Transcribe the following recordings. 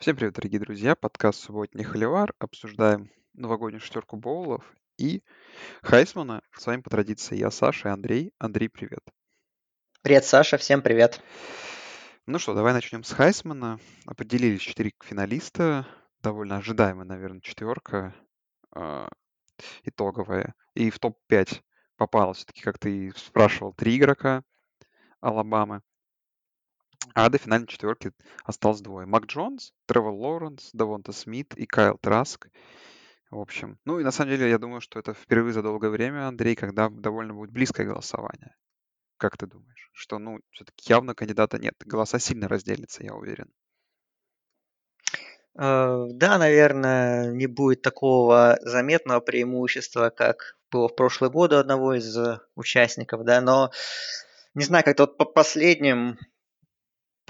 Всем привет, дорогие друзья! Подкаст «Субботний холивар». Обсуждаем новогоднюю шестерку боулов и Хайсмана. С вами по традиции я, Саша и Андрей. Андрей, привет. Привет, Саша, всем привет. Ну что, давай начнем с Хайсмана. Определились четыре финалиста. Довольно ожидаемая, наверное, четверка э, итоговая. И в топ-5 попало все-таки, как ты спрашивал, три игрока Алабамы. А до финальной четверки осталось двое. Мак Джонс, Тревор Лоуренс, Давонта Смит и Кайл Траск. В общем, ну и на самом деле я думаю, что это впервые за долгое время, Андрей, когда довольно будет близкое голосование. Как ты думаешь? Что, ну, все-таки явно кандидата нет. Голоса сильно разделятся, я уверен. Э, да, наверное, не будет такого заметного преимущества, как было в прошлые годы у одного из участников, да, но не знаю, как-то вот по последним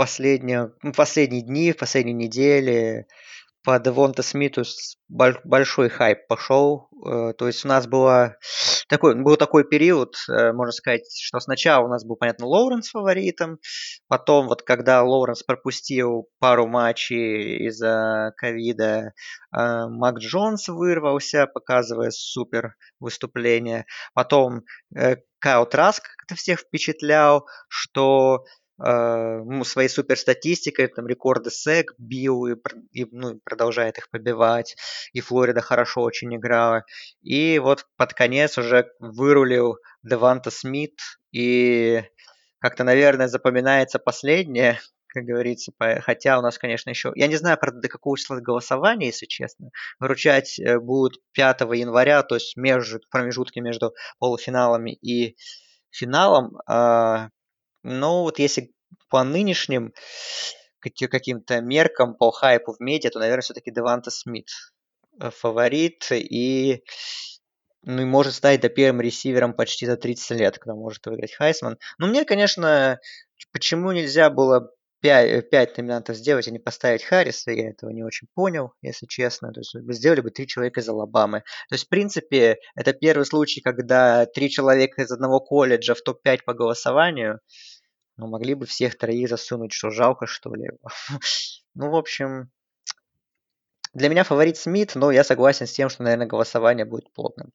последние, ну, последние дни, в последние недели по Девонта Смиту большой хайп пошел. Э, то есть у нас было такой, был такой период, э, можно сказать, что сначала у нас был, понятно, Лоуренс фаворитом, потом вот когда Лоуренс пропустил пару матчей из-за ковида, э, Мак Джонс вырвался, показывая супер выступление. Потом Кайл Траск как-то всех впечатлял, что ну, своей суперстатистикой, там рекорды СЭК бил и, и ну, продолжает их побивать. И Флорида хорошо очень играла. И вот под конец уже вырулил Деванта Смит. И как-то, наверное, запоминается последнее, как говорится, хотя у нас, конечно, еще... Я не знаю, правда, до какого числа голосования, если честно. Вручать э, будут 5 января, то есть между, промежутки между полуфиналами и финалом. Но вот если по нынешним каким-то меркам, по хайпу в медиа, то, наверное, все-таки Деванта Смит э, фаворит и ну и может стать до первым ресивером почти за 30 лет, когда может выиграть Хайсман. Но мне, конечно, почему нельзя было 5, 5 номинантов сделать, а не поставить Харриса, я этого не очень понял, если честно. То есть сделали бы три человека из Алабамы. То есть, в принципе, это первый случай, когда три человека из одного колледжа в топ-5 по голосованию. Ну, могли бы всех троих засунуть, что жалко, что ли. ну, в общем, для меня фаворит Смит, но я согласен с тем, что, наверное, голосование будет плотным.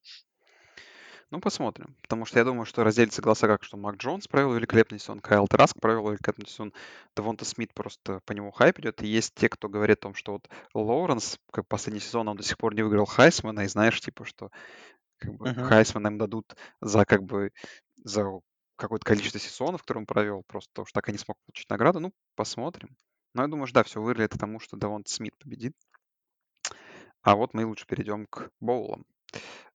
Ну, посмотрим. Потому что я думаю, что разделится голоса как, что Мак Джонс провел великолепный сезон, Кайл Траск провел великолепный сезон, Девонта Смит просто по нему хайп идет. И есть те, кто говорит о том, что вот Лоуренс, как последний сезон, он до сих пор не выиграл Хайсмана, и знаешь, типа, что как бы, uh-huh. Хайсмана им дадут за как бы за какое-то количество сезонов, которые он провел, просто потому что так и не смог получить награду. Ну, посмотрим. Но я думаю, что да, все выглядит к тому, что Давон Смит победит. А вот мы лучше перейдем к боулам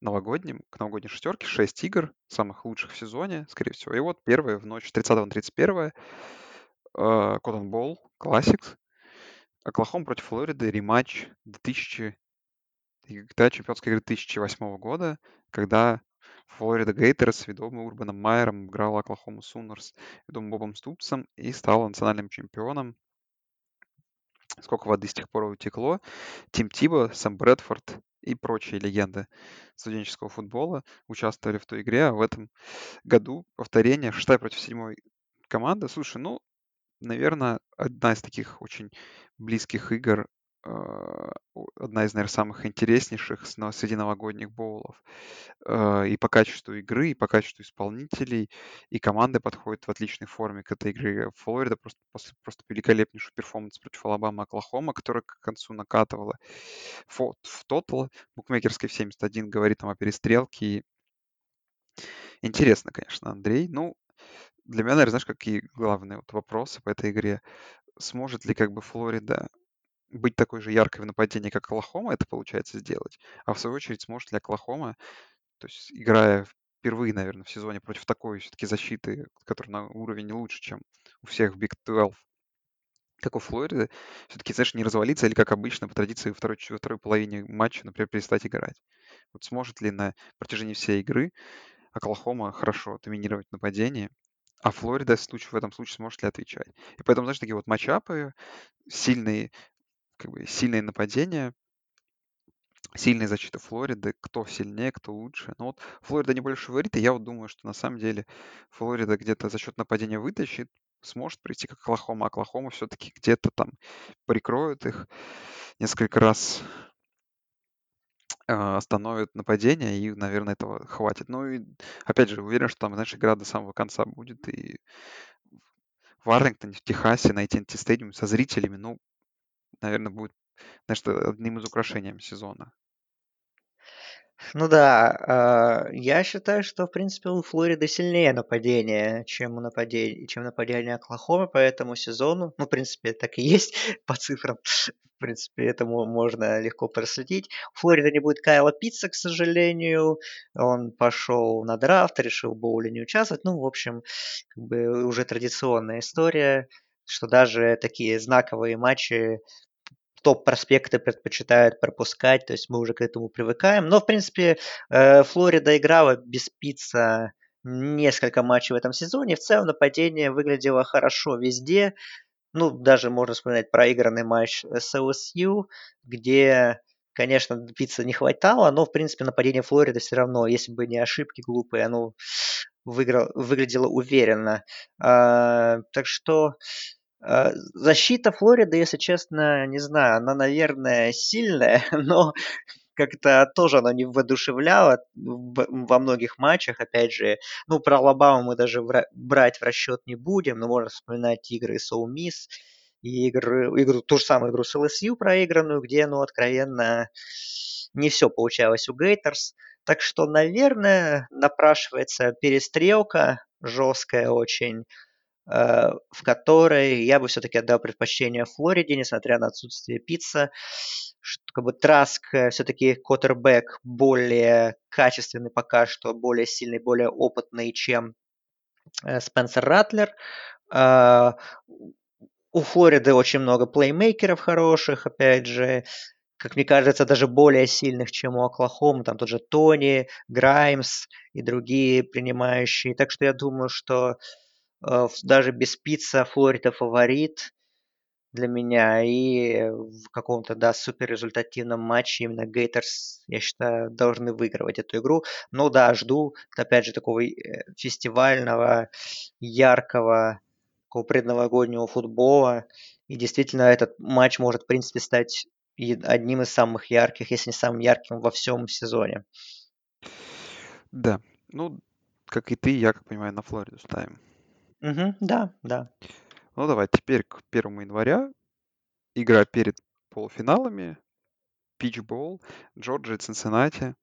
новогодним, к новогодней шестерке. Шесть игр, самых лучших в сезоне, скорее всего. И вот первая в ночь 30 на 31 Cotton Bowl Classic. Оклахом против Флориды, рематч 2000, да, чемпионской игры 2008 года, когда Флорида Gators, ведомый Урбаном Майером, играл Оклахому Sooners, ведомым Бобом Ступсом и стал национальным чемпионом. Сколько воды с тех пор утекло. Тим Тибоу, Сэм Брэдфорд и прочие легенды студенческого футбола участвовали в той игре, а в этом году повторение шестая против седьмой команды. Слушай, ну, наверное, одна из таких очень близких игр одна из, наверное, самых интереснейших среди новогодних боулов. А, и по качеству игры, и по качеству исполнителей, и команды подходят в отличной форме к этой игре. Флорида просто, после, просто великолепнейший перформанс против Алабама Оклахома, которая к концу накатывала. В, тотал букмекерской в 71 говорит там о перестрелке. интересно, конечно, Андрей. Ну, для меня, наверное, знаешь, какие главные вот вопросы по этой игре? Сможет ли как бы Флорида быть такой же яркой в нападении, как Оклахома, это получается сделать. А в свою очередь, сможет ли Оклахома, то есть играя впервые, наверное, в сезоне против такой все-таки защиты, которая на уровень лучше, чем у всех в Big 12, как у Флориды, все-таки, знаешь, не развалиться или, как обычно, по традиции, во второй, второй половине матча, например, перестать играть. Вот сможет ли на протяжении всей игры Оклахома хорошо доминировать нападение, а Флорида в этом случае сможет ли отвечать. И поэтому, знаешь, такие вот матчапы, сильные как бы сильное нападение, сильная защита Флориды, кто сильнее, кто лучше. Но вот Флорида не больше фаворит, и я вот думаю, что на самом деле Флорида где-то за счет нападения вытащит, сможет прийти, как Оклахома. Оклахома все-таки где-то там прикроют их несколько раз а, остановит нападение, и, наверное, этого хватит. Ну и, опять же, уверен, что там, знаешь, игра до самого конца будет, и в Арлингтоне, в Техасе, на AT&T Stadium со зрителями, ну, наверное, будет, знаешь, одним из украшений сезона. Ну да, а, я считаю, что, в принципе, у Флориды сильнее нападение, чем, нападение, чем нападение Оклахомы по этому сезону. Ну, в принципе, так и есть по цифрам. В принципе, этому можно легко проследить. У Флориды не будет Кайла Питца, к сожалению. Он пошел на драфт, решил в боуле не участвовать. Ну, в общем, как бы уже традиционная история, что даже такие знаковые матчи топ-проспекты предпочитают пропускать, то есть мы уже к этому привыкаем. Но, в принципе, э, Флорида играла без пицца несколько матчей в этом сезоне. В целом нападение выглядело хорошо везде. Ну, даже можно вспоминать проигранный матч с LSU, где, конечно, пицца не хватало, но, в принципе, нападение Флориды все равно, если бы не ошибки глупые, оно выиграл, выглядело уверенно. А, так что защита Флориды, если честно, не знаю, она, наверное, сильная, но как-то тоже она не воодушевляла во многих матчах. Опять же, ну, про Алабаму мы даже брать в расчет не будем, но можно вспоминать игры с Мисс и игры, игру, ту же самую игру с LSU проигранную, где, ну, откровенно, не все получалось у Гейтерс. Так что, наверное, напрашивается перестрелка жесткая очень Э, в которой я бы все-таки отдал предпочтение Флориде, несмотря на отсутствие пицца. Как бы Траск э, все-таки квотербек более качественный пока что, более сильный, более опытный, чем э, Спенсер Ратлер. У Флориды очень много плеймейкеров хороших, опять же, как мне кажется, даже более сильных, чем у Оклахомы. Там тот же Тони, Граймс и другие принимающие. Так что я думаю, что Э, даже без пицца Флорида фаворит для меня. И в каком-то, да, суперрезультативном матче именно Гейтерс, я считаю, должны выигрывать эту игру. Но да, жду, опять же, такого э, фестивального, яркого, такого предновогоднего футбола. И действительно, этот матч может, в принципе, стать одним из самых ярких, если не самым ярким во всем сезоне. Да, ну, как и ты, я, как понимаю, на Флориду ставим. Мгм. Да, да. Ну давай, теперь к 1 января. Игра перед полуфиналами. Питчбол, Джорджия, Цинциннати.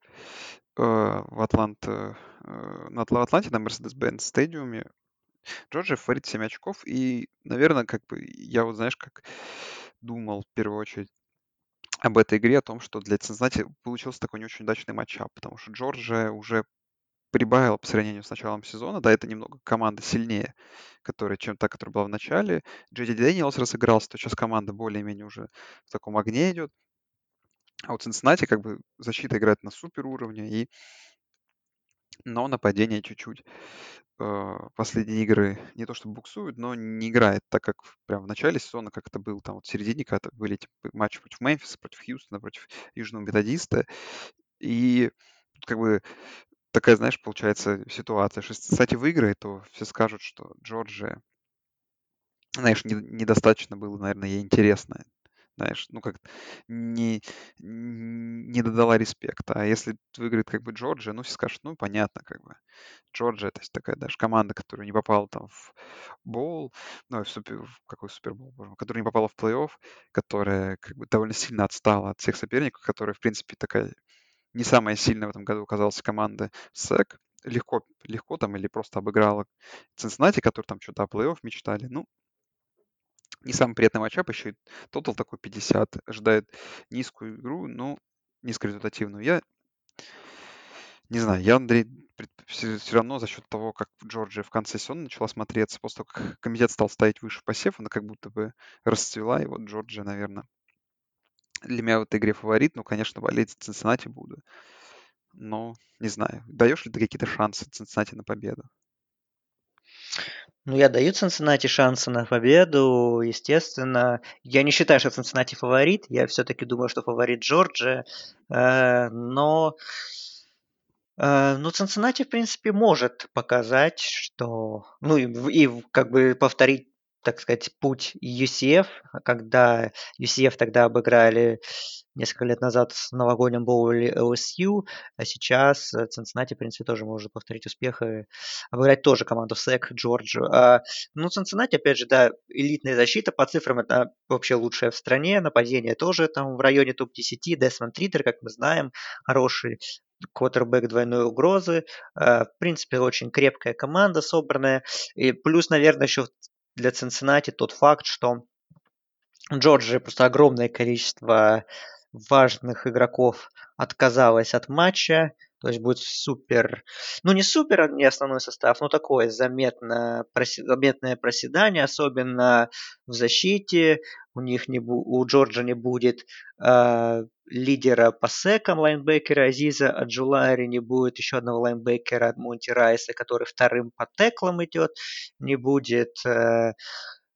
Э, в Атланте, э, на Атла- Атланте на Mercedes-Benz стадиуме. Джорджия фаворит 7 очков. И, наверное, как бы я вот, знаешь, как думал в первую очередь об этой игре, о том, что для Цинциннати получился такой не очень удачный матчап, потому что Джорджия уже прибавила по сравнению с началом сезона. Да, это немного команда сильнее, которая, чем та, которая была в начале. Джеди Дэниелс разыгрался, то сейчас команда более-менее уже в таком огне идет. А у Цинциннати как бы защита играет на супер уровне, и... но нападение чуть-чуть э, последние игры не то что буксуют, но не играет так, как прям в начале сезона, как это было там вот в середине, когда были эти матчи против Мемфиса, против Хьюстона, против Южного Методиста. И как бы такая, знаешь, получается ситуация, что если Сати выиграет, то все скажут, что Джорджия, знаешь, не, недостаточно было, наверное, ей интересно. Знаешь, ну как не, не додала респекта. А если выиграет как бы Джорджия, ну все скажут, ну понятно, как бы. Джорджия, то есть такая даже команда, которая не попала там в боул, ну, в, супер, в какой супербол, которая не попала в плей-офф, которая как бы довольно сильно отстала от всех соперников, которая, в принципе, такая не самая сильная в этом году оказалась команда SEC. Легко, легко там или просто обыграла Цинциннати, которые там что-то о плей-офф мечтали. Ну, не самый приятный матчап, еще и тотал такой 50. Ожидает низкую игру, но низкорезультативную. Я не знаю, я, Андрей, все, равно за счет того, как Джорджия в конце сезона начала смотреться, после того, как комитет стал ставить выше посев, она как будто бы расцвела, и вот Джорджия, наверное, для меня в этой игре фаворит, ну, конечно, болеть за Цинциннати буду. Но не знаю, даешь ли ты какие-то шансы Цинциннати на победу? Ну, я даю Цинциннати шансы на победу, естественно. Я не считаю, что Цинциннати фаворит. Я все-таки думаю, что фаворит Джорджия. Э, но Э, ну, Цинциннати, в принципе, может показать, что... Ну, и, и как бы повторить так сказать, путь UCF, когда UCF тогда обыграли несколько лет назад в новогоднем боуле LSU, а сейчас Цинциннати, в принципе, тоже может повторить успех и обыграть тоже команду SEC, Джорджию. А, ну, Цинциннати, опять же, да, элитная защита, по цифрам это вообще лучшая в стране, нападение тоже там в районе топ-10, Десмонд Ридер, как мы знаем, хороший квотербек двойной угрозы. А, в принципе, очень крепкая команда собранная. И плюс, наверное, еще для Цинциннати тот факт, что в Джорджии просто огромное количество важных игроков отказалось от матча. То есть будет супер, ну не супер, не основной состав, но такое заметное, заметное проседание, особенно в защите. У них не у Джорджа не будет э, лидера по секам лайнбекера Азиза Аджулари, не будет еще одного лайнбекера Монти Райса, который вторым по теклам идет, не будет э,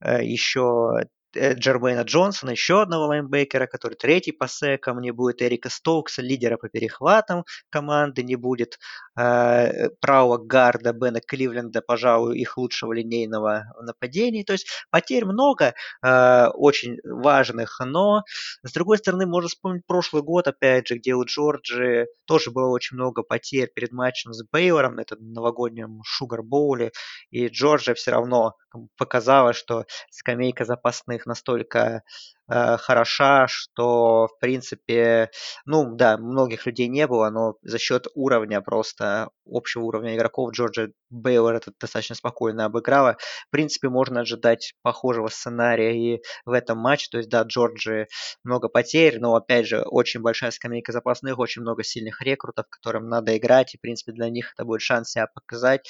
э еще Джермейна Джонсона, еще одного лайнбекера, который третий по секам, не будет Эрика Стоукса, лидера по перехватам команды, не будет э, правого гарда Бена Кливленда, пожалуй, их лучшего линейного нападения. То есть потерь много, э, очень важных, но с другой стороны, можно вспомнить прошлый год, опять же, где у Джорджи тоже было очень много потерь перед матчем с Бейлором, на этом новогоднем Шугар-боуле, и Джорджия все равно показала, что скамейка запасных настолько э, хороша, что, в принципе, ну да, многих людей не было, но за счет уровня просто, общего уровня игроков Джорджа Бейлор это достаточно спокойно обыграла. В принципе, можно ожидать похожего сценария и в этом матче. То есть, да, Джорджи много потерь, но, опять же, очень большая скамейка запасных, очень много сильных рекрутов, которым надо играть, и, в принципе, для них это будет шанс себя показать.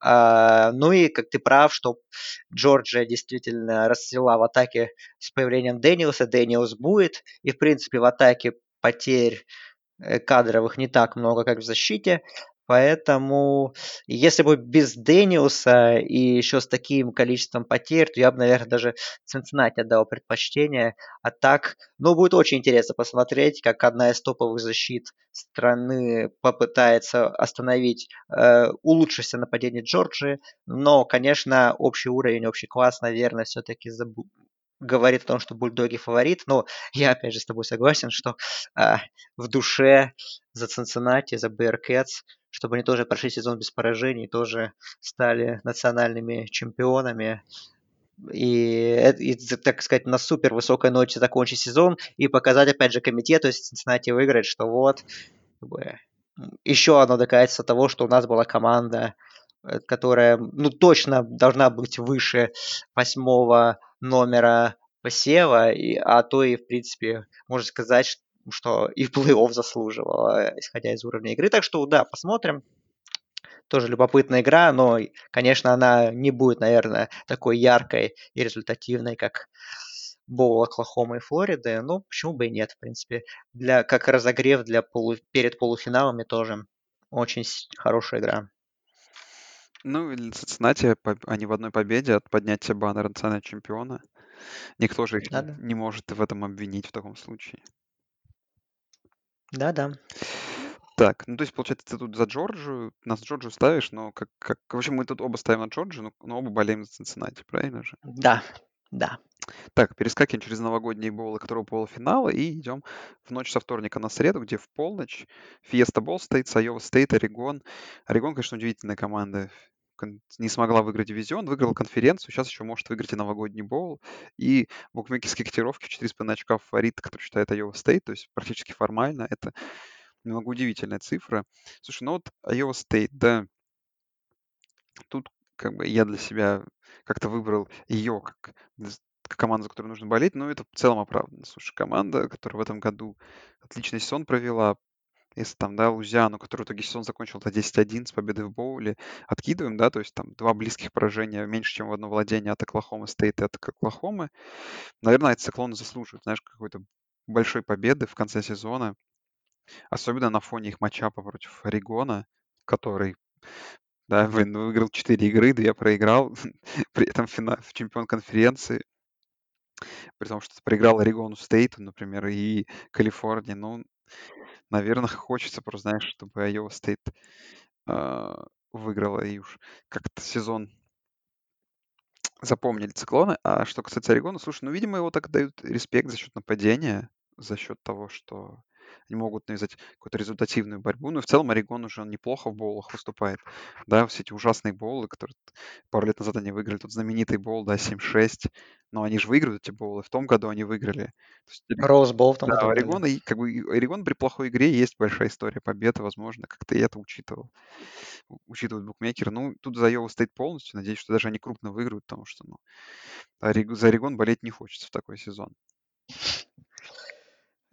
А, ну и, как ты прав, что Джорджия действительно расцвела в атаке с появлением Дэниелса. Дэниелс будет, и, в принципе, в атаке потерь э, кадровых не так много, как в защите. Поэтому, если бы без Дэниелса и еще с таким количеством потерь, то я бы, наверное, даже Цинциннати отдал предпочтение. А так, ну, будет очень интересно посмотреть, как одна из топовых защит страны попытается остановить э, улучшившееся нападение Джорджии. Но, конечно, общий уровень, общий класс, наверное, все-таки заб говорит о том, что бульдоги фаворит, но я опять же с тобой согласен, что э, в душе за Цинциннати, за Bearcats, чтобы они тоже прошли сезон без поражений, тоже стали национальными чемпионами, и, и, так сказать, на супер высокой ноте закончить сезон и показать, опять же, комитету, если Цинциннати выиграет, что вот, еще одно доказательство того, что у нас была команда, э, которая, ну, точно должна быть выше восьмого номера посева, и, а то и, в принципе, можно сказать, что и в плей-офф заслуживала, исходя из уровня игры. Так что, да, посмотрим. Тоже любопытная игра, но, конечно, она не будет, наверное, такой яркой и результативной, как Боул Оклахомы и Флориды. Ну, почему бы и нет, в принципе. Для, как разогрев для полу, перед полуфиналами тоже очень хорошая игра. Ну, или Цинциннати, они в одной победе от поднятия баннера национального чемпиона. Никто же их Да-да. не может в этом обвинить в таком случае. Да-да. Так, ну то есть, получается, ты тут за Джорджию, нас Джорджию ставишь, но как, как... В общем, мы тут оба ставим на Джорджию, но, но оба болеем за Цинциннати, правильно же? Да, да. Так, перескакиваем через новогодние боулы, которые полуфинала, и идем в ночь со вторника на среду, где в полночь Фиеста Болл стоит, Сайова Стейт, Орегон. Орегон, конечно, удивительная команда не смогла выиграть дивизион, выиграла конференцию, сейчас еще может выиграть и новогодний боул. И букмекерские котировки в 4,5 очка фаворит, который считает Iowa State, то есть практически формально. Это немного удивительная цифра. Слушай, ну вот Iowa State, да, тут как бы я для себя как-то выбрал ее как, команду, за которую нужно болеть, но это в целом оправданно. Слушай, команда, которая в этом году отличный сезон провела, если там, да, Лузиану, который в итоге сезон закончил до 10-1 с победой в боуле, откидываем, да, то есть там два близких поражения меньше, чем в одно владение от Оклахомы Стейт и от Оклахомы, наверное, эти циклоны заслуживают, знаешь, какой-то большой победы в конце сезона, особенно на фоне их матчапа против Орегона, который да, выиграл 4 игры, 2 проиграл, при этом финал, чемпион конференции, при том, что проиграл Орегону Стейту, например, и Калифорнии. Ну, наверное, хочется просто, знаешь, чтобы Iowa State а, выиграла и уж как-то сезон запомнили циклоны. А что касается Орегона, слушай, ну, видимо, его так дают респект за счет нападения, за счет того, что они могут навязать какую-то результативную борьбу. Ну и в целом Орегон уже неплохо в боулах выступает. Да, все эти ужасные боулы, которые пару лет назад они выиграли. Тут знаменитый боул, да, 7-6. Но они же выиграют эти боулы. В том году они выиграли. Роузбол в том да, году. у Орегона, и, как бы, у Орегона при плохой игре есть большая история победы, возможно, как-то и это учитывал. Учитывают букмекеры. Ну, тут за Йова стоит полностью. Надеюсь, что даже они крупно выиграют, потому что, ну, за Орегон болеть не хочется в такой сезон.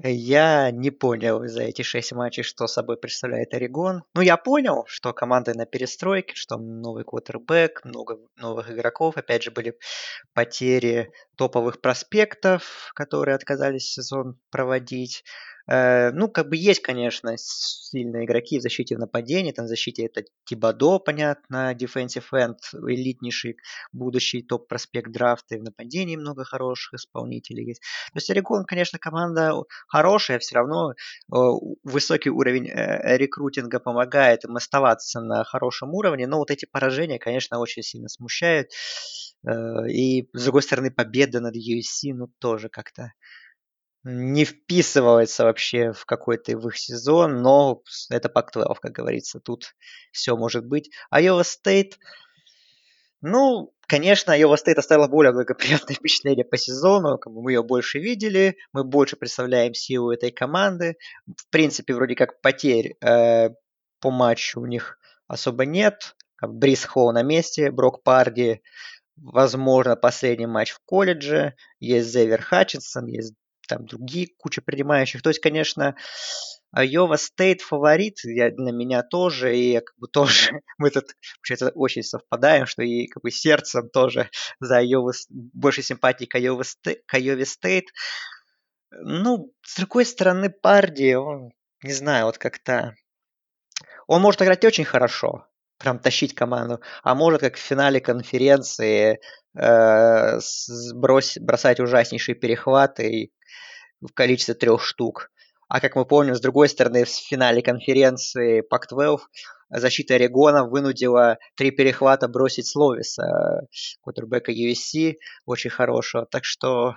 Я не понял за эти шесть матчей, что собой представляет Орегон. Ну, я понял, что команда на перестройке, что новый квотербек, много новых игроков. Опять же, были потери топовых проспектов, которые отказались сезон проводить. Э, ну, как бы есть, конечно, сильные игроки в защите в нападении. Там в защите это Тибадо, понятно, defensive end, элитнейший будущий топ-проспект драфта. И в нападении много хороших исполнителей есть. То есть Орегон, конечно, команда хорошая, все равно э, высокий уровень э, рекрутинга помогает им оставаться на хорошем уровне. Но вот эти поражения, конечно, очень сильно смущают. И, с другой стороны, победа над USC, ну, тоже как-то не вписывается вообще в какой-то в их сезон, но это Пак-12, как говорится, тут все может быть. Iowa State, ну, конечно, Iowa State оставила более благоприятное впечатление по сезону, как бы мы ее больше видели, мы больше представляем силу этой команды. В принципе, вроде как потерь э, по матчу у них особо нет. Брис Холл на месте, Брок Парди, возможно, последний матч в колледже, есть Завьер Хатчинсон, есть там другие куча принимающих. То есть, конечно, Айова Стейт фаворит я, для меня тоже, и я как бы тоже, мы тут вообще очень совпадаем, что и как бы сердцем тоже за Айова, больше симпатии к Стейт, к Айове Стейт. Ну, с другой стороны, Парди, он, не знаю, вот как-то... Он может играть очень хорошо, прям тащить команду, а может, как в финале конференции, э, бросать ужаснейшие перехваты в количестве трех штук. А как мы помним, с другой стороны, в финале конференции Пак-12 защита Орегона вынудила три перехвата бросить Словиса, кутербека USC, очень хорошего. Так что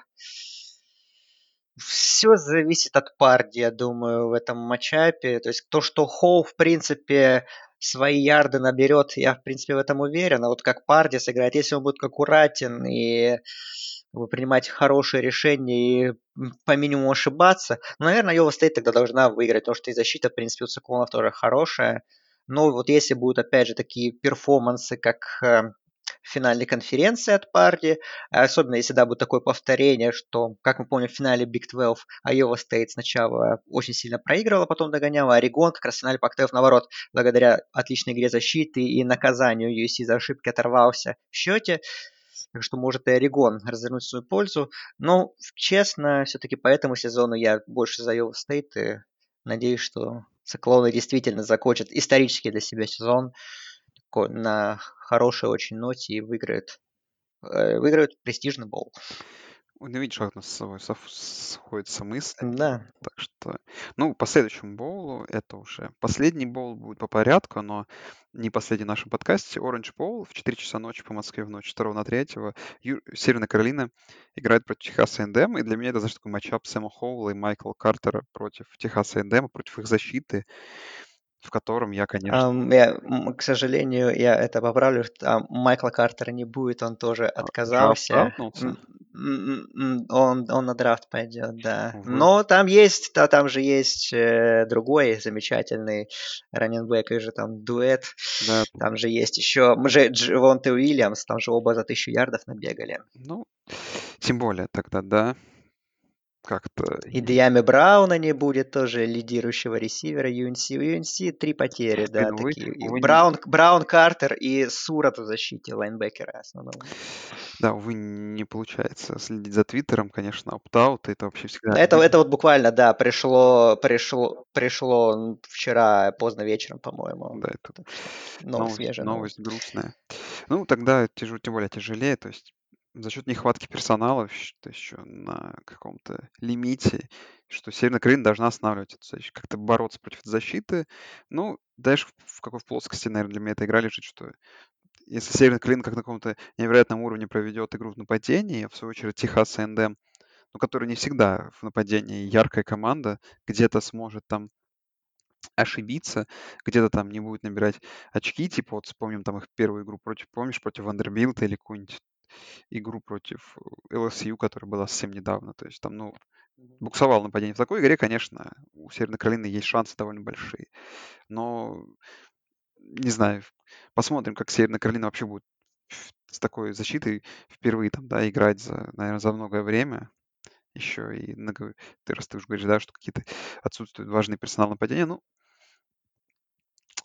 все зависит от Парди, я думаю, в этом матчапе. То есть то, что Хоу, в принципе, свои ярды наберет, я, в принципе, в этом уверен. А вот как Парди сыграет, если он будет аккуратен и принимать хорошие решения и по минимуму ошибаться. Но, наверное, Йова Стейт тогда должна выиграть, потому что и защита, в принципе, у циклонов тоже хорошая. Но вот если будут, опять же, такие перформансы, как э, финальной конференции от Парди, особенно если, да, будет такое повторение, что, как мы помним, в финале Big 12 Айова Стейт сначала очень сильно проигрывала, потом догоняла, а Орегон как раз в финале Пак-12, наоборот, благодаря отличной игре защиты и наказанию USC за ошибки оторвался в счете. Так что может и Орегон развернуть свою пользу. Но, честно, все-таки по этому сезону я больше за Iowa State и надеюсь, что циклоны действительно закончат исторический для себя сезон на хорошей очень ноте и выиграют, э, выиграют престижный бол. Ну, видишь, как у нас с собой сходятся мысли. Да. Так что, ну, по следующему боулу, это уже последний боул будет по порядку, но не последний в нашем подкасте. Orange Bowl в 4 часа ночи по Москве в ночь 2 на 3. Ю... Северная Каролина играет против Техаса Эндем, и для меня это, знаешь, такой матчап Сэма Хоула и Майкла Картера против Техаса Эндема, против их защиты в котором я, конечно... Um, я, к сожалению, я это поправлю, что Майкла Картера не будет, он тоже а, отказался. Он, он на драфт пойдет, да. Увы. Но там есть, да, там же есть э, другой замечательный раненбэк, и же там дуэт. Да. Там же есть еще Дживонте Уильямс, там же оба за тысячу ярдов набегали. Ну, тем более тогда, да как-то... И Диами Брауна не будет тоже лидирующего ресивера UNC. У UNC три потери, да, вы, такие. Вы Браун, не... Браун Картер и Сурат в защите лайнбекера основного. Да, увы, не получается следить за Твиттером, конечно, опт-аут, это вообще всегда... Это, это вот буквально, да, пришло, пришло, пришло вчера поздно вечером, по-моему. Да, это новость, свежая новость грустная. Ну, тогда тем более тяжелее, то есть за счет нехватки персонала, что еще на каком-то лимите, что Северная Каролина должна останавливать эту защиту, как-то бороться против этой защиты. Ну, дальше в какой плоскости, наверное, для меня эта игра лежит, что если Северная Каролина как на каком-то невероятном уровне проведет игру в нападении, в свою очередь Техас и НДМ, ну, который не всегда в нападении яркая команда, где-то сможет там ошибиться, где-то там не будет набирать очки, типа вот вспомним там их первую игру против, помнишь, против Вандербилта или какую-нибудь игру против LSU, которая была совсем недавно. То есть там, ну, буксовал нападение. В такой игре, конечно, у Северной Каролины есть шансы довольно большие. Но, не знаю, посмотрим, как Северная Каролина вообще будет с такой защитой впервые там, да, играть за, наверное, за многое время еще и ты раз ты уже говоришь, да, что какие-то отсутствуют важные персонал нападения, ну,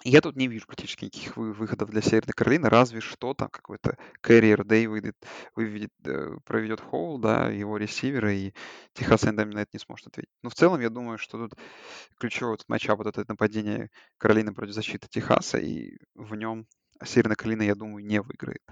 я тут не вижу практически никаких выходов для Северной Каролины, разве что там какой-то карьер Дэй выйдет, выведет, э, проведет Хоул, да, его ресивера, и Техас Эндем на это не сможет ответить. Но в целом я думаю, что тут ключевой этот матчап, вот это нападение Каролины против защиты Техаса, и в нем Северная Каролина, я думаю, не выиграет.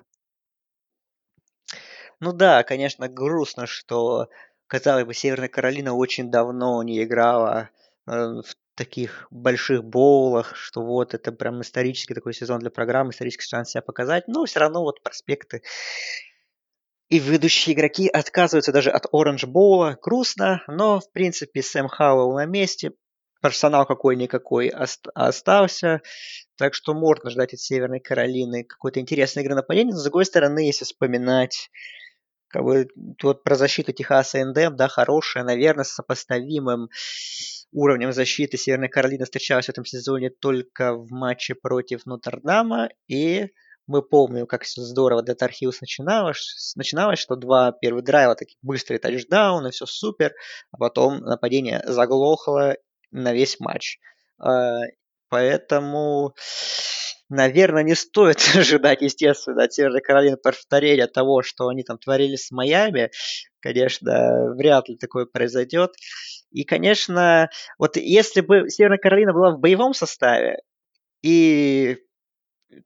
Ну да, конечно, грустно, что, казалось бы, Северная Каролина очень давно не играла э, в таких больших боулах, что вот это прям исторический такой сезон для программы, исторический шанс себя показать, но все равно вот проспекты и ведущие игроки отказываются даже от Оранж Боула. Грустно, но в принципе Сэм Хауэлл на месте, персонал какой-никакой остался, так что можно ждать от Северной Каролины какой-то интересной игры нападения. Но с другой стороны, если вспоминать как бы, вот про защиту Техаса НДМ, да, хорошая, наверное, с сопоставимым уровнем защиты Северной Каролины встречалась в этом сезоне только в матче против Нотр-Дама, и мы помним, как все здорово для Тархиус начиналось, начиналось, что два первых драйва, такие быстрые тачдауны, все супер, а потом нападение заглохло на весь матч. А, поэтому, наверное, не стоит ожидать, естественно, от Северной Каролины повторения того, что они там творили с Майами. Конечно, вряд ли такое произойдет. И, конечно, вот если бы Северная Каролина была в боевом составе, и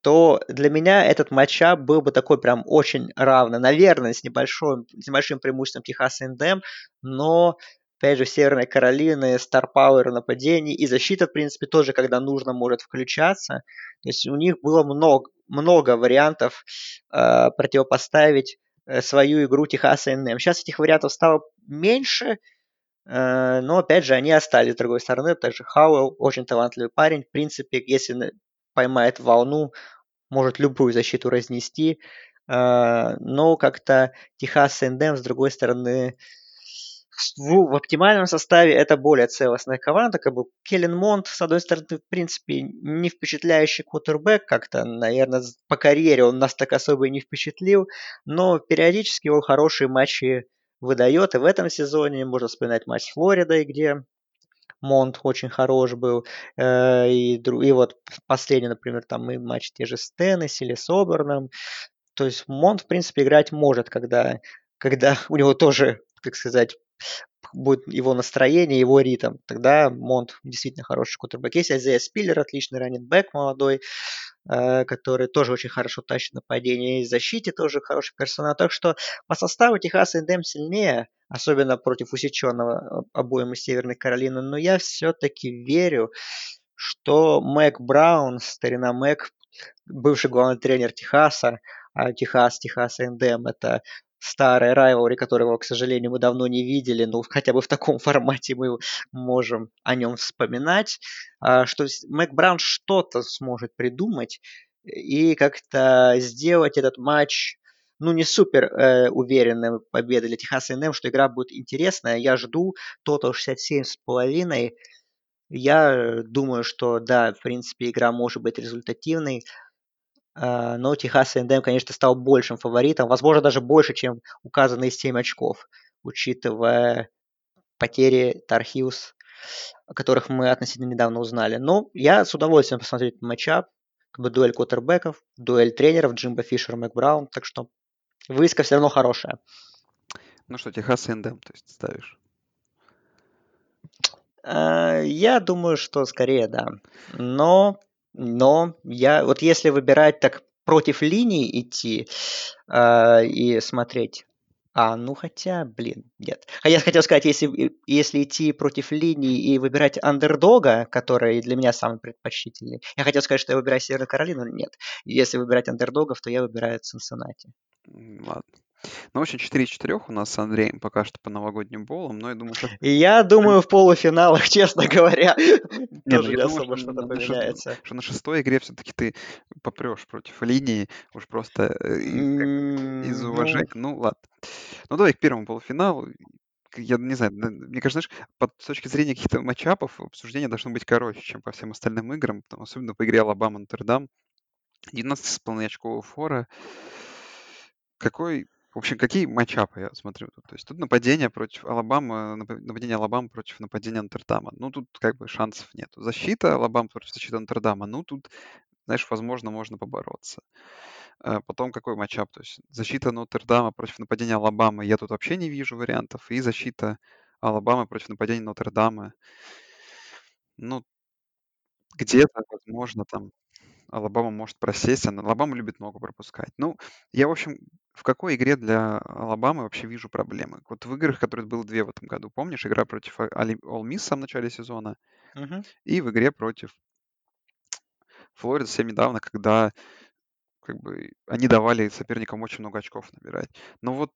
то для меня этот матчап был бы такой прям очень равный. Наверное, с небольшим, с небольшим преимуществом Техаса НДМ, но опять же, Северной Каролины, Star Power нападений и защита, в принципе, тоже, когда нужно, может включаться. То есть у них было много, много вариантов э, противопоставить э, свою игру Техаса НМ. Сейчас этих вариантов стало меньше, Э, но, опять же, они остались с другой стороны. Также Хауэлл очень талантливый парень. В принципе, если поймает волну, может любую защиту разнести. Э, но как-то Техас Эндем, с другой стороны, в, в оптимальном составе это более целостная команда. Как бы Келлен Монт, с одной стороны, в принципе, не впечатляющий квотербек как-то, наверное, по карьере он нас так особо и не впечатлил, но периодически он хорошие матчи выдает. И в этом сезоне можно вспоминать матч с Флоридой, где Монт очень хорош был. Э, и, и вот последний, например, там и матч те же с Теннесси или с Оберном. То есть Монт, в принципе, играть может, когда, когда у него тоже, как сказать, будет его настроение, его ритм. Тогда Монт действительно хороший кутербэк. Есть Азия Спиллер, отличный раннинг молодой. Э, который тоже очень хорошо тащит нападение, и в защите тоже хороший персонал. Так что по составу Техас Эндем сильнее, особенно против усеченного э, обоим из Северной Каролины. Но я все-таки верю, что Мэг Браун, старина Мэг, бывший главный тренер Техаса, а Техас, Техас Эндем, это старый райвори, которого, к сожалению, мы давно не видели, но хотя бы в таком формате мы можем о нем вспоминать, а, что Мэг Браун что-то сможет придумать и как-то сделать этот матч ну, не супер э, уверенной победой для Техаса НМ, что игра будет интересная. Я жду тотал 67,5. Я думаю, что да, в принципе, игра может быть результативной. А, но Техас A&M, конечно, стал большим фаворитом, возможно, даже больше, чем указанные 7 очков, учитывая потери Тархиус, о которых мы относительно недавно узнали. Но я с удовольствием посмотрю этот матчап, как бы дуэль квотербеков, дуэль тренеров Джимба Фишер, Мэг Браун, так что выиска все равно хорошая. Ну что, Техас A&M, то есть ставишь? А, я думаю, что скорее да. Но но я, вот если выбирать так против линии идти э, и смотреть. А, ну хотя, блин, нет. А я хотел сказать, если, если идти против линии и выбирать андердога, который для меня самый предпочтительный, я хотел сказать, что я выбираю Северную Каролину, но нет. Если выбирать андердогов, то я выбираю Цинциннати. Ладно. Ну, в общем, 4 из 4 у нас с Андреем пока что по новогодним болам, но я думаю, что... И я думаю, в полуфиналах, честно говоря, ну тоже не особо что что-то поменяется. что на шестой игре все-таки ты попрешь против линии, уж просто э, из Ну, уважения. Ну, ладно. Ну, давай к первому полуфиналу. Я не знаю, мне кажется, знаешь, под, с точки зрения каких-то матчапов обсуждение должно быть короче, чем по всем остальным играм, там, особенно по игре Алабама Нотр-Дам. 19,5 очкового фора. Какой, в общем, какие матчапы я смотрю тут? То есть тут нападение против Алабамы, напа- нападение Алабамы против нападения Нотр-Дама. Ну, тут как бы шансов нет. Защита Алабамы против защиты Нотр-Дама. Ну, тут, знаешь, возможно, можно побороться. А Потом какой matchup? То есть защита Нотр-Дама против нападения Алабамы. Я тут вообще не вижу вариантов. И защита Алабамы против нападения Нотр-Дама. Ну, где-то, возможно, там Алабама может просесть. Она, Алабама любит много пропускать. Ну, я, в общем, в какой игре для Алабамы вообще вижу проблемы? Вот в играх, которые было две в этом году. Помнишь, игра против Ole Miss в начале сезона мгм. и в игре против Флориды совсем недавно, когда как бы они давали соперникам очень много очков набирать. Но вот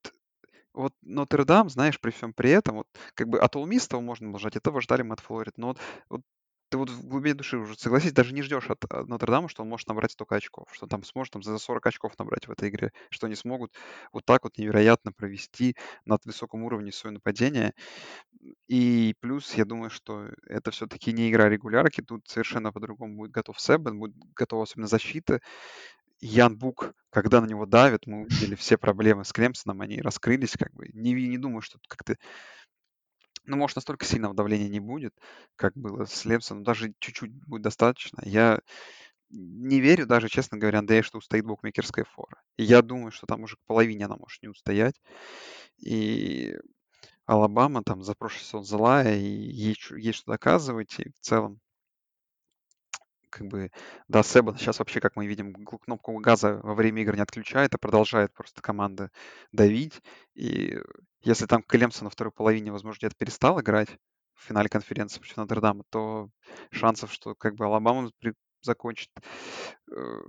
вот Нотр-Дам, знаешь, при всем при этом, вот как бы от того можно было ждать, этого ждали мы от Флорид. Но вот, вот ты вот в глубине души уже, согласись, даже не ждешь от, от Нотр-Дама, что он может набрать столько очков, что там сможет там за 40 очков набрать в этой игре, что они смогут вот так вот невероятно провести на высоком уровне свое нападение. И плюс, я думаю, что это все-таки не игра регулярки, тут совершенно по-другому будет готов Себен, будет готова особенно защита. Ян Бук, когда на него давят, мы увидели все проблемы с Клемсоном, они раскрылись, как бы. Не, не думаю, что как-то, ну, может, настолько сильного давления не будет, как было с Клемсоном, даже чуть-чуть будет достаточно. Я не верю даже, честно говоря, Андрей, что устоит букмекерская фора. Я думаю, что там уже к половине она может не устоять. И Алабама там за прошлый сезон злая, и чё- есть что доказывать, и в целом как бы, да, Себан сейчас вообще, как мы видим, кнопку газа во время игр не отключает, а продолжает просто команда давить. И если там Клемсон на второй половине, возможно, где-то перестал играть в финале конференции против Нотр-Дама, то шансов, что как бы Алабама закончит, э,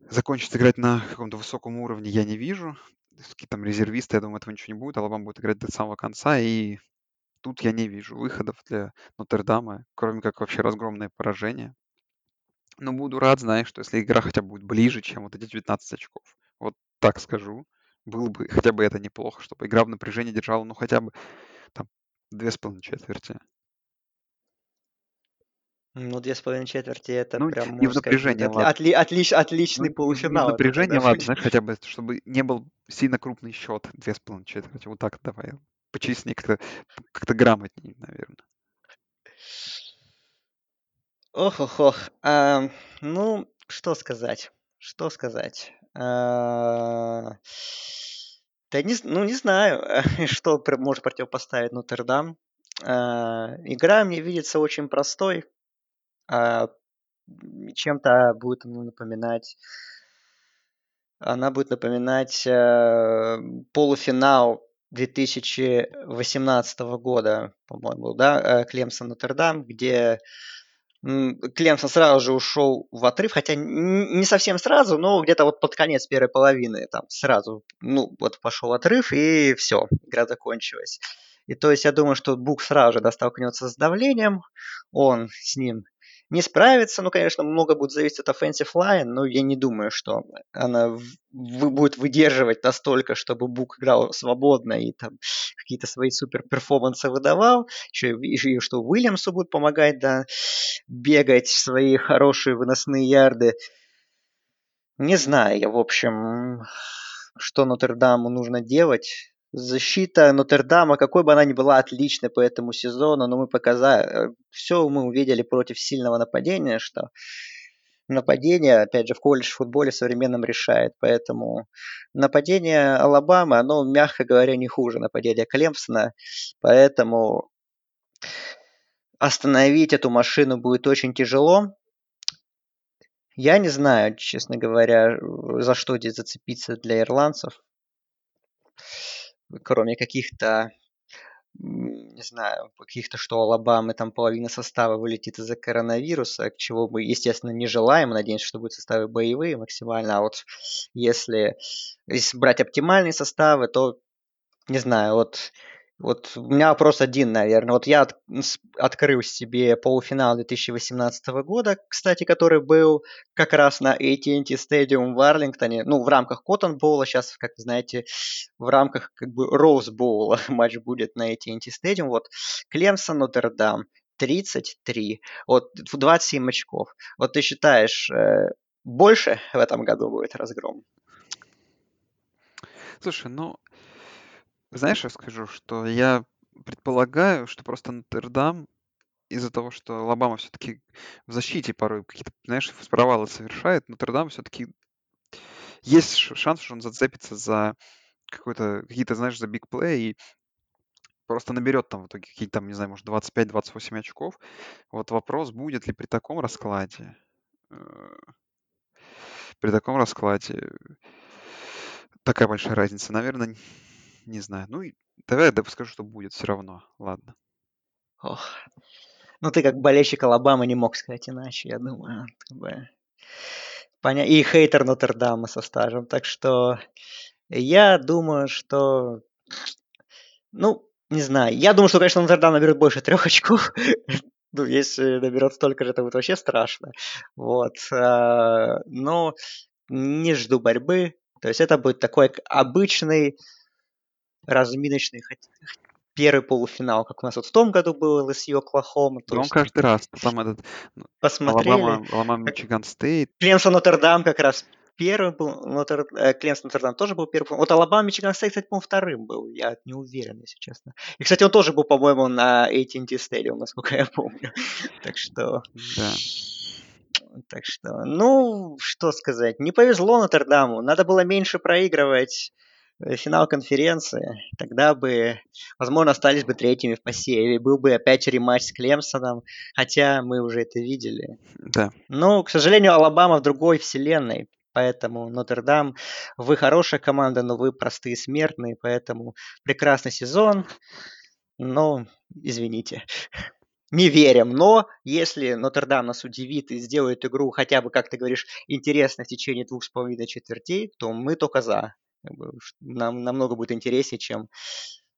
закончит играть на каком-то высоком уровне, я не вижу. Какие там резервисты, я думаю, этого ничего не будет. Алабама будет играть до самого конца, и тут я не вижу выходов для Нотр-Дама, кроме как вообще разгромное поражение. Но буду рад, знаешь, что если игра хотя бы будет ближе, чем вот эти 19 очков. Вот так скажу. Было бы хотя бы это неплохо, чтобы игра в напряжении держала, ну, хотя бы там две с половиной четверти. Ну, две с половиной четверти это Ну, прям, не в сказать, напряжении, отли- ладно. отли- отлич- Ну, отличный не, в- не в полуфинал. напряжении, ладно, знаешь, хотя бы, чтобы не был сильно крупный счет, две с половиной четверти. Вот так давай. Почестнее, как-то как грамотнее, наверное. Ох, ох, ох. А, ну, что сказать? Что сказать? А, Да не, ну, не знаю, что может противопоставить Нотр-Дам. А, Игра мне видится очень простой. а, Чем-то будет напоминать... Она будет напоминать полуфинал 2018 года, по-моему, да, э, Клемсон Нотр-Дам, где Клемсон сразу же ушел в отрыв, хотя не совсем сразу, но где-то вот под конец первой половины там сразу, ну, вот пошел отрыв, и все, игра закончилась. И то есть я думаю, что Бук сразу же да, столкнется с давлением, он с ним не справится. Ну, конечно, много будет зависеть от offensive line, но я не думаю, что она в- вы- будет выдерживать настолько, чтобы Бук играл свободно и там какие-то свои супер перформансы выдавал. Еще и что Уильямсу будет помогать, да, бегать в свои хорошие выносные ярды. Не знаю я, в общем, что Нотр-Даму нужно делать. Защита Нотр-Дама, какой бы она ни была отличной по этому сезону, но мы показали, все мы увидели против сильного нападения, что нападение, опять же, в колледж футболе современном решает. Поэтому нападение Алабамы, оно, мягко говоря, не хуже нападения Клемпсона. Поэтому остановить эту машину будет очень тяжело. Я не знаю, честно говоря, за что здесь зацепиться для ирландцев. Кроме каких-то, не знаю, каких-то, что Алабамы там половина состава вылетит из-за коронавируса, к чего мы, естественно, не желаем. Надеемся, что будут составы боевые максимально. А вот если, если брать оптимальные составы, то, не знаю, вот вот у меня вопрос один, наверное. Вот я от, открыл себе полуфинал 2018 года, кстати, который был как раз на AT&T Stadium в Арлингтоне, ну, в рамках Коттон Боула, сейчас, как вы знаете, в рамках как бы Роуз Боула матч будет на AT&T Stadium. Вот Клемсон, Нотр-Дам, 33, вот 27 очков. Вот ты считаешь, э, больше в этом году будет разгром? Слушай, ну, знаешь, я скажу, что я предполагаю, что просто Нотр-Дам из-за того, что Алабама все-таки в защите порой какие-то, знаешь, провалы совершает, Нотр-Дам все-таки есть шанс, что он зацепится за какой-то, какие-то, знаешь, за бигплей и просто наберет там в итоге какие-то там, не знаю, может, 25-28 очков. Вот вопрос, будет ли при таком раскладе, э, при таком раскладе такая большая разница. Наверное, не знаю. Ну, и давай я скажу, что будет все равно. Ладно. Ох. Ну, ты как болельщик Алабамы не мог сказать иначе, я думаю. Как бы... Поня... И хейтер Нотр-Дама со стажем. Так что я думаю, что... Ну, не знаю. Я думаю, что, конечно, Нотр-Дам наберет больше трех очков. ну, если наберет столько же, это будет вообще страшно. Вот. А, но не жду борьбы. То есть это будет такой обычный разминочный первый полуфинал, как у нас вот в том году был LSU Оклахома. Да он есть... каждый раз. Там этот ну, посмотрели. Алабама, Алабама Michigan State. Клемсон Нотр-Дам как раз первый был. Нотр... Э, Клемсон Нотр-Дам тоже был первым. Вот Алабама Michigan State, кстати, по-моему, вторым был. Я не уверен, если честно. И, кстати, он тоже был, по-моему, на AT&T Stadium, насколько я помню. так что... Да. Так что, ну, что сказать. Не повезло Нотр-Даму. Надо было меньше проигрывать финал конференции, тогда бы, возможно, остались бы третьими в посеве. Был бы опять рематч с Клемсоном, хотя мы уже это видели. Да. Но, к сожалению, Алабама в другой вселенной. Поэтому Нотр-Дам, вы хорошая команда, но вы простые смертные, поэтому прекрасный сезон. Но, извините, не верим. Но если Нотр-Дам нас удивит и сделает игру хотя бы, как ты говоришь, интересно в течение двух с половиной четвертей, то мы только за. Как бы, нам намного будет интереснее, чем,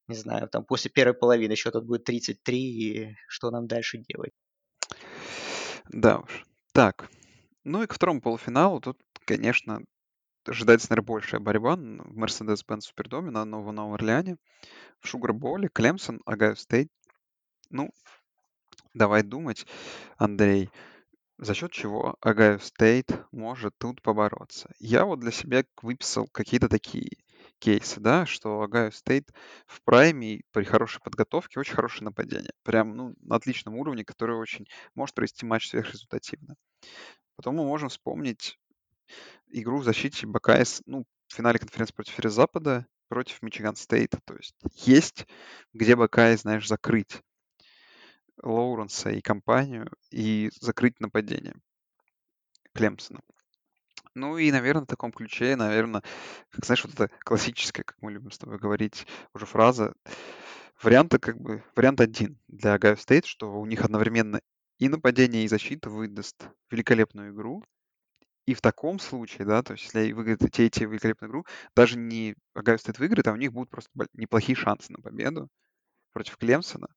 не знаю, там после первой половины счет тут будет 33, и что нам дальше делать. Да уж. Так, ну и к второму полуфиналу тут, конечно, ожидается, наверное, большая борьба в Mercedes-Benz Супердоме на Новом Орлеане. В Sugar Bowl е, Клемсон, Ohio State. Ну, давай думать, Андрей за счет чего Ohio State может тут побороться. Я вот для себя выписал какие-то такие кейсы, да, что Ohio State в прайме при хорошей подготовке очень хорошее нападение. Прям, ну, на отличном уровне, который очень может провести матч сверхрезультативно. Потом мы можем вспомнить игру в защите Buckeyes, ну, в финале конференции против Запада против Michigan State а. То есть есть где Бакай, знаешь, закрыть. Лоуренса и компанию и закрыть нападение Клемсона. Ну и, наверное, в таком ключе, наверное, как знаешь, вот это классическая, как мы любим с тобой говорить, уже фраза, варианты как бы, вариант один для Ohio State, что у них одновременно и нападение, и защита выдаст великолепную игру. И в таком случае, да, то есть если выиграют те и те великолепную игру, даже не Ohio State выиграет, а у них будут просто неплохие шансы на победу против Клемсона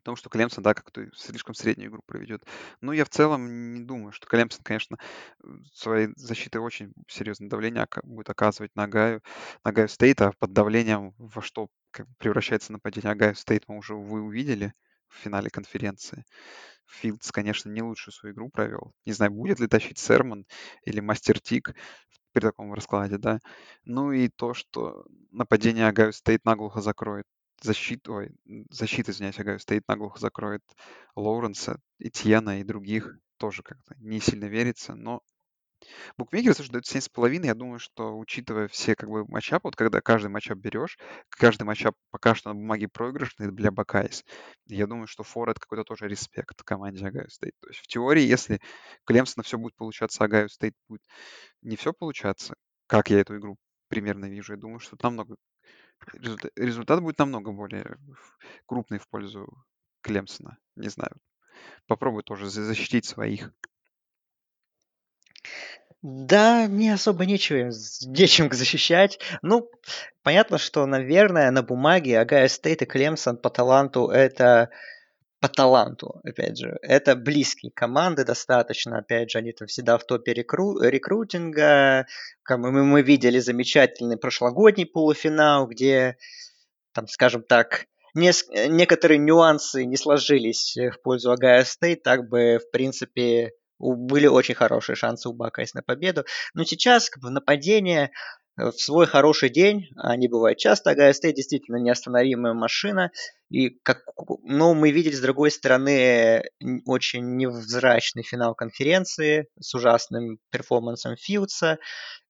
потому что Клемсон, да, как-то слишком среднюю игру проведет. Но я в целом не думаю, что Клемсон, конечно, своей защитой очень серьезное давление будет оказывать на Гаю, на Ohio State, а под давлением во что превращается нападение Ohio State, мы уже, увы, увидели в финале конференции. Филдс, конечно, не лучшую свою игру провел. Не знаю, будет ли тащить Сермон или Мастер Тик при таком раскладе, да. Ну и то, что нападение Ohio State наглухо закроет защиту, ой, защита, извиняюсь, Ohio State наглухо закроет Лоуренса, Этьена и других. Тоже как-то не сильно верится, но Букмекеры слушай, дают 7,5. Я думаю, что учитывая все как бы матчапы, вот когда каждый matchup берешь, каждый matchup пока что на бумаге проигрышный для Buckeyes. Я думаю, что фора это какой-то тоже респект команде Ohio State. То есть в теории, если Клемсона все будет получаться, Ohio State будет не все получаться, как я эту игру примерно вижу, я думаю, что намного результат, будет намного более крупный в пользу Клемсона. Не знаю. Попробуй тоже защитить своих. Да, мне особо нечего, нечем защищать. Ну, понятно, что, наверное, на бумаге Ohio State и Клемсон по таланту это по таланту, опять же. Это близкие команды достаточно, опять же, они там всегда в топе рекру... рекрутинга. Мы, мы видели замечательный прошлогодний полуфинал, где, там, скажем так, не, некоторые нюансы не сложились в пользу Ohio State, так бы, в принципе, были очень хорошие шансы у Buckeyes на победу. Но сейчас как бы, нападение э, в свой хороший день, они бывают часто, Ohio State действительно неостановимая машина, и как, но мы видели с другой стороны очень невзрачный финал конференции с ужасным перформансом Филдса,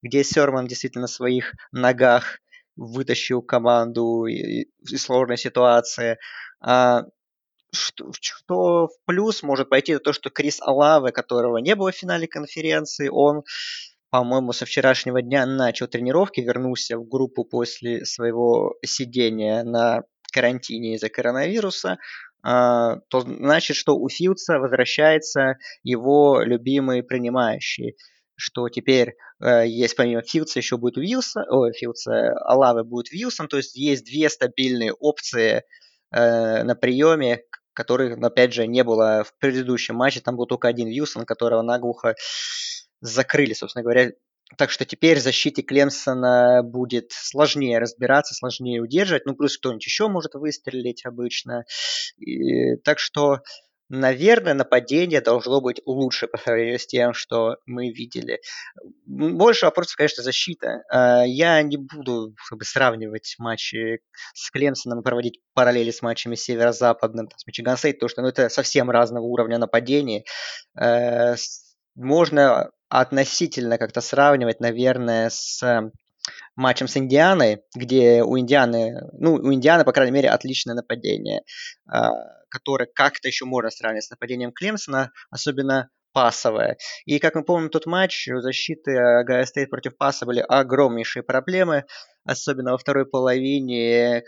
где Серман действительно на своих ногах вытащил команду из сложной ситуации. А что, что в плюс может пойти, то, что Крис Алаве, которого не было в финале конференции, он, по-моему, со вчерашнего дня начал тренировки, вернулся в группу после своего сидения на карантине из-за коронавируса, а, то значит, что у Филдса возвращается его любимый принимающий что теперь э, есть помимо Филдса еще будет Вилсон, ой, Филдса, Алавы будет Вилсон, то есть есть две стабильные опции э, на приеме, которых, опять же, не было в предыдущем матче. Там был только один Вилсон, которого наглухо закрыли, собственно говоря. Так что теперь защите Клемсона будет сложнее разбираться, сложнее удерживать. Ну, плюс кто-нибудь еще может выстрелить обычно. И, так что наверное, нападение должно быть лучше по сравнению с тем, что мы видели. Больше вопросов, конечно, защита. А, я не буду чтобы, сравнивать матчи с Клемсоном и проводить параллели с матчами северо-западным, с Мичиган Стейт, потому что ну, это совсем разного уровня нападения. Э, можно относительно как-то сравнивать, наверное, с матчем с Индианой, где у Индианы, ну, у Индианы, по крайней мере, отличное нападение, а, которое как-то еще можно сравнить с нападением Клемсона, особенно пасовое. И, как мы помним, тот матч защиты Ohio State против паса были огромнейшие проблемы, особенно во второй половине.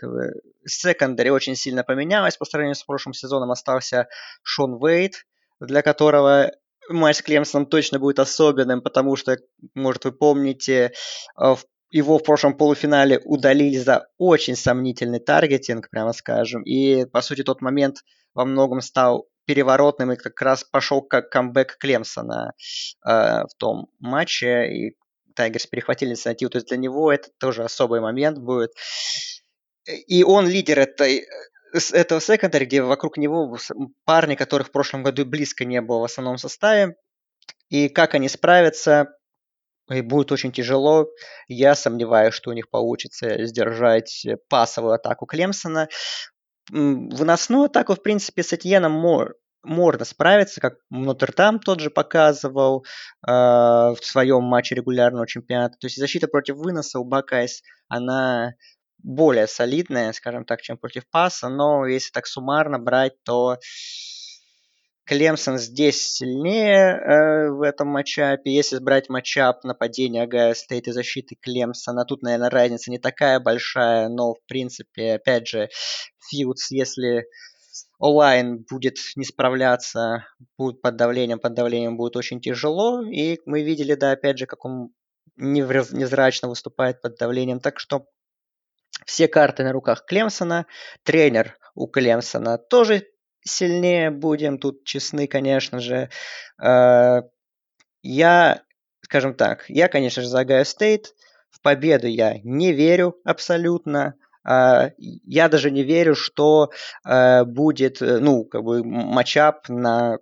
Secondary очень сильно поменялось по сравнению с прошлым сезоном. Остался Шон Вейд, для которого матч с Клемсоном точно будет особенным, потому что, может, вы помните, в его в прошлом полуфинале удалили за очень сомнительный таргетинг, прямо скажем. И, по сути, тот момент во многом стал переворотным и как раз пошел как камбэк Клемсона э, в том матче. И Тайгерс перехватили инициативу. То есть для него это тоже особый момент будет. И он лидер этой этого секондари, где вокруг него парни, которых в прошлом году близко не было в основном составе. И как они справятся, и будет очень тяжело. Я сомневаюсь, что у них получится сдержать пасовую атаку Клемсона. Выносную атаку, в принципе, с Этьеном мор, можно справиться, как Нотр-Дам тот же показывал э, в своем матче регулярного чемпионата. То есть защита против выноса у Buckeyes, она более солидная, скажем так, чем против паса, но если так суммарно брать, то Клемсон здесь сильнее э, в этом матчапе. Если брать матчап нападения Ohio State и защиты Клемсона, тут, наверное, разница не такая большая, но, в принципе, опять же, Фьюдс, если онлайн будет не справляться, будет под давлением, под давлением будет очень тяжело. И мы видели, да, опять же, как он невзрачно выступает под давлением. Так что все карты на руках Клемсона. Тренер у Клемсона тоже сильнее будем тут честны, конечно же. Э, я, скажем так, я, конечно же, за Ohio State. В победу я не верю абсолютно. Uh, я даже не верю, что uh, будет, ну, как бы матчап на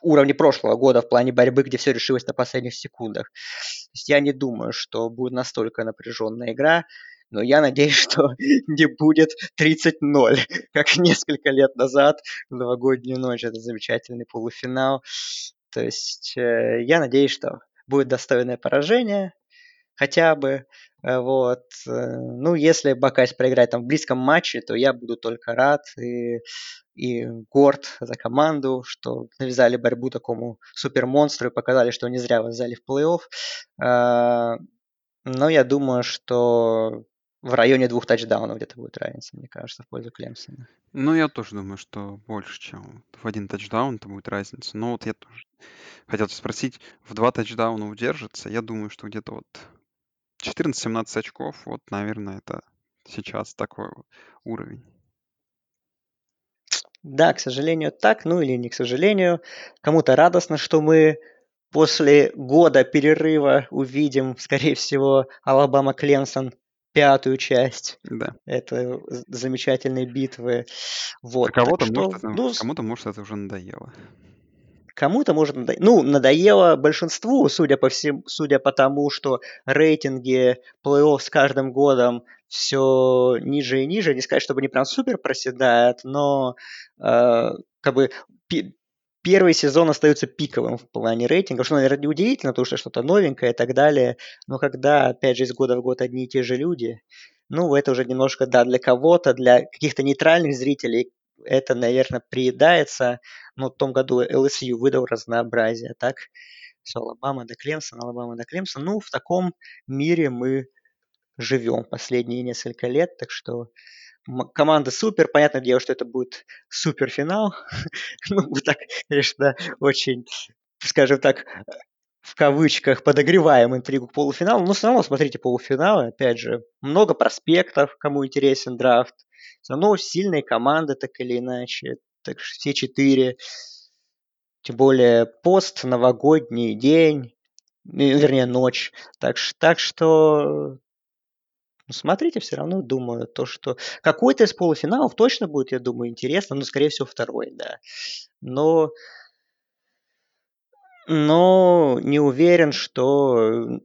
уровне прошлого года в плане борьбы, где все решилось на последних секундах. То есть я не думаю, что будет настолько напряженная игра но я надеюсь, что не будет 30-0, как несколько лет назад в новогоднюю ночь. Это замечательный полуфинал. То есть э, я надеюсь, что будет достойное поражение хотя бы. Э, вот. Э, ну, если Buckeyes проиграет там в близком матче, то я буду только рад и, и горд за команду, что навязали борьбу такому супермонстру и показали, что не зря вас взяли в плей-офф. Но я думаю, что в районе двух тачдаунов где-то будет разница, мне кажется, в пользу Клемсона. Ну, я тоже думаю, что больше, чем в один тачдаун это будет разница. Но вот я тоже хотел спросить, в два тачдауна удержится? Я думаю, что где-то вот 14-17 очков, вот, наверное, это сейчас такой уровень. Да, к сожалению, так, ну или не к сожалению. Кому-то радостно, что мы после года перерыва увидим, скорее всего, Алабама Кленсон пятую часть да. этой замечательной битвы. Вот. А кому-то, что, может, это, ну, кому-то, может, это уже надоело. Кому-то может надоело. Ну, надоело большинству, судя по всему, судя по тому, что рейтинги плей-офф с каждым годом все ниже и ниже. Не сказать, чтобы они прям супер проседают, но э, как бы первый сезон остается пиковым в плане рейтинга, что, наверное, неудивительно, потому что что-то новенькое и так далее. Но когда, опять же, из года в год одни и те же люди, ну, это уже немножко, да, для кого-то, для каких-то нейтральных зрителей это, наверное, приедается. Но в том году LSU выдал разнообразие, так? Все, Алабама до Клемсона, Алабама до Клемсона. Ну, в таком мире мы живем последние несколько лет, так что команда супер, понятное дело, что это будет суперфинал. ну, так, конечно, очень, скажем так, в кавычках подогреваем интригу к полуфиналу. Но все равно смотрите полуфиналы, опять же, много проспектов, кому интересен драфт. Все равно сильные команды, так или иначе. Так что все четыре. Тем более пост, новогодний день, вернее ночь. Так, так что ну, смотрите, все равно думаю, то, что какой-то из полуфиналов точно будет, я думаю, интересно, но, скорее всего, второй, да. Но, но не уверен, что,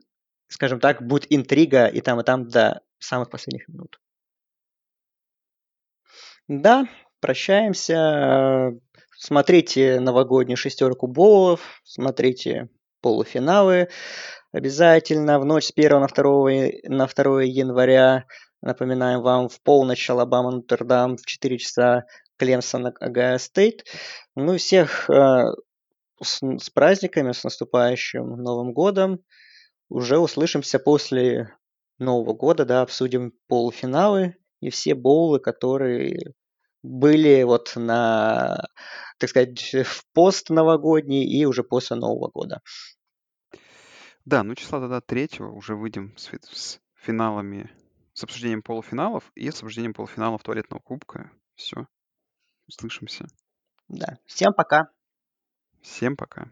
скажем так, будет интрига и там, и там до самых последних минут. Да, прощаемся. Смотрите новогоднюю шестерку боулов, смотрите полуфиналы. Обязательно в ночь с 1 на 2, на 2 января, напоминаем вам, в полночь Алабама Нотр-Дам, в 4 часа Клемсон Агая Стейт. Ну и всех э, с, с праздниками, с наступающим Новым годом. Уже услышимся после Нового года, да, обсудим полуфиналы и все боулы, которые были вот на, так сказать, в пост новогодний и уже после Нового года. Да, ну числа тогда третьего уже выйдем с, с финалами, с обсуждением полуфиналов и с обсуждением полуфиналов туалетного кубка. Все. Услышимся. Да. Всем пока. Всем пока.